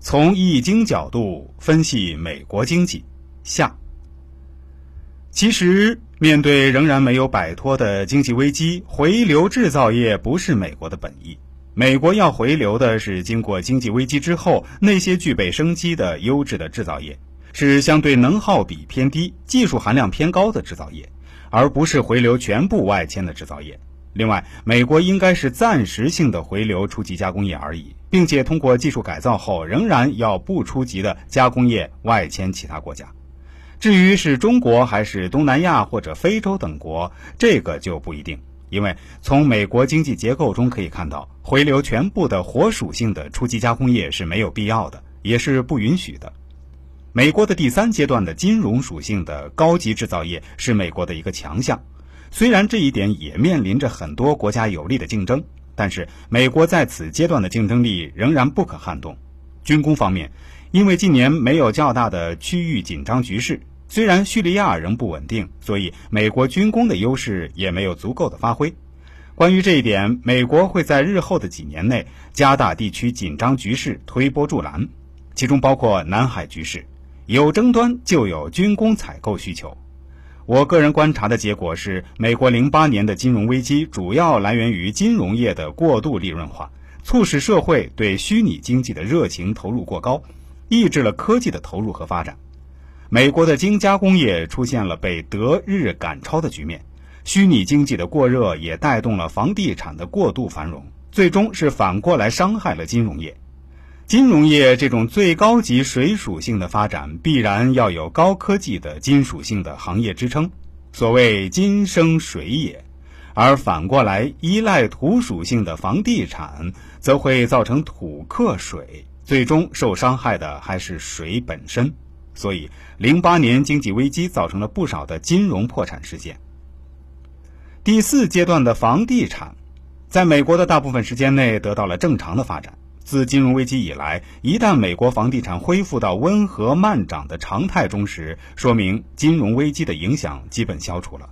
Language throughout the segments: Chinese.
从易经角度分析美国经济下。其实，面对仍然没有摆脱的经济危机，回流制造业不是美国的本意。美国要回流的是经过经济危机之后那些具备生机的优质的制造业，是相对能耗比偏低、技术含量偏高的制造业，而不是回流全部外迁的制造业。另外，美国应该是暂时性的回流初级加工业而已，并且通过技术改造后，仍然要不初级的加工业外迁其他国家。至于是中国还是东南亚或者非洲等国，这个就不一定，因为从美国经济结构中可以看到，回流全部的活属性的初级加工业是没有必要的，也是不允许的。美国的第三阶段的金融属性的高级制造业是美国的一个强项。虽然这一点也面临着很多国家有力的竞争，但是美国在此阶段的竞争力仍然不可撼动。军工方面，因为近年没有较大的区域紧张局势，虽然叙利亚仍不稳定，所以美国军工的优势也没有足够的发挥。关于这一点，美国会在日后的几年内加大地区紧张局势推波助澜，其中包括南海局势，有争端就有军工采购需求。我个人观察的结果是，美国零八年的金融危机主要来源于金融业的过度利润化，促使社会对虚拟经济的热情投入过高，抑制了科技的投入和发展。美国的精加工业出现了被德日赶超的局面，虚拟经济的过热也带动了房地产的过度繁荣，最终是反过来伤害了金融业。金融业这种最高级水属性的发展，必然要有高科技的金属性的行业支撑。所谓“金生水也”，而反过来依赖土属性的房地产，则会造成土克水，最终受伤害的还是水本身。所以，零八年经济危机造成了不少的金融破产事件。第四阶段的房地产，在美国的大部分时间内得到了正常的发展。自金融危机以来，一旦美国房地产恢复到温和慢涨的常态中时，说明金融危机的影响基本消除了。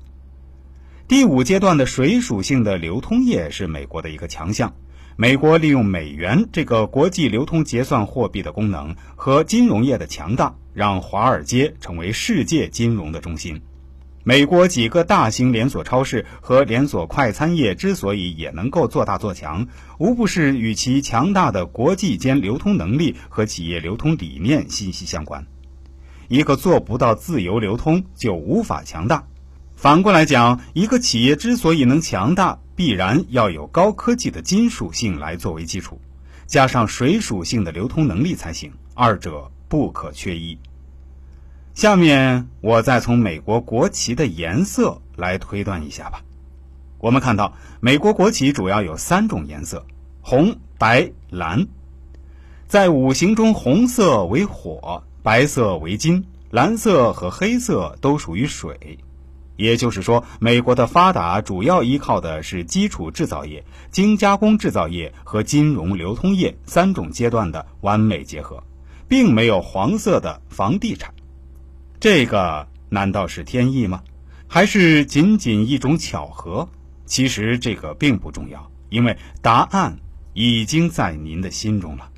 第五阶段的水属性的流通业是美国的一个强项。美国利用美元这个国际流通结算货币的功能和金融业的强大，让华尔街成为世界金融的中心。美国几个大型连锁超市和连锁快餐业之所以也能够做大做强，无不是与其强大的国际间流通能力和企业流通理念息息相关。一个做不到自由流通，就无法强大。反过来讲，一个企业之所以能强大，必然要有高科技的金属性来作为基础，加上水属性的流通能力才行，二者不可缺一。下面我再从美国国旗的颜色来推断一下吧。我们看到，美国国旗主要有三种颜色：红、白、蓝。在五行中，红色为火，白色为金，蓝色和黑色都属于水。也就是说，美国的发达主要依靠的是基础制造业、精加工制造业和金融流通业三种阶段的完美结合，并没有黄色的房地产。这个难道是天意吗？还是仅仅一种巧合？其实这个并不重要，因为答案已经在您的心中了。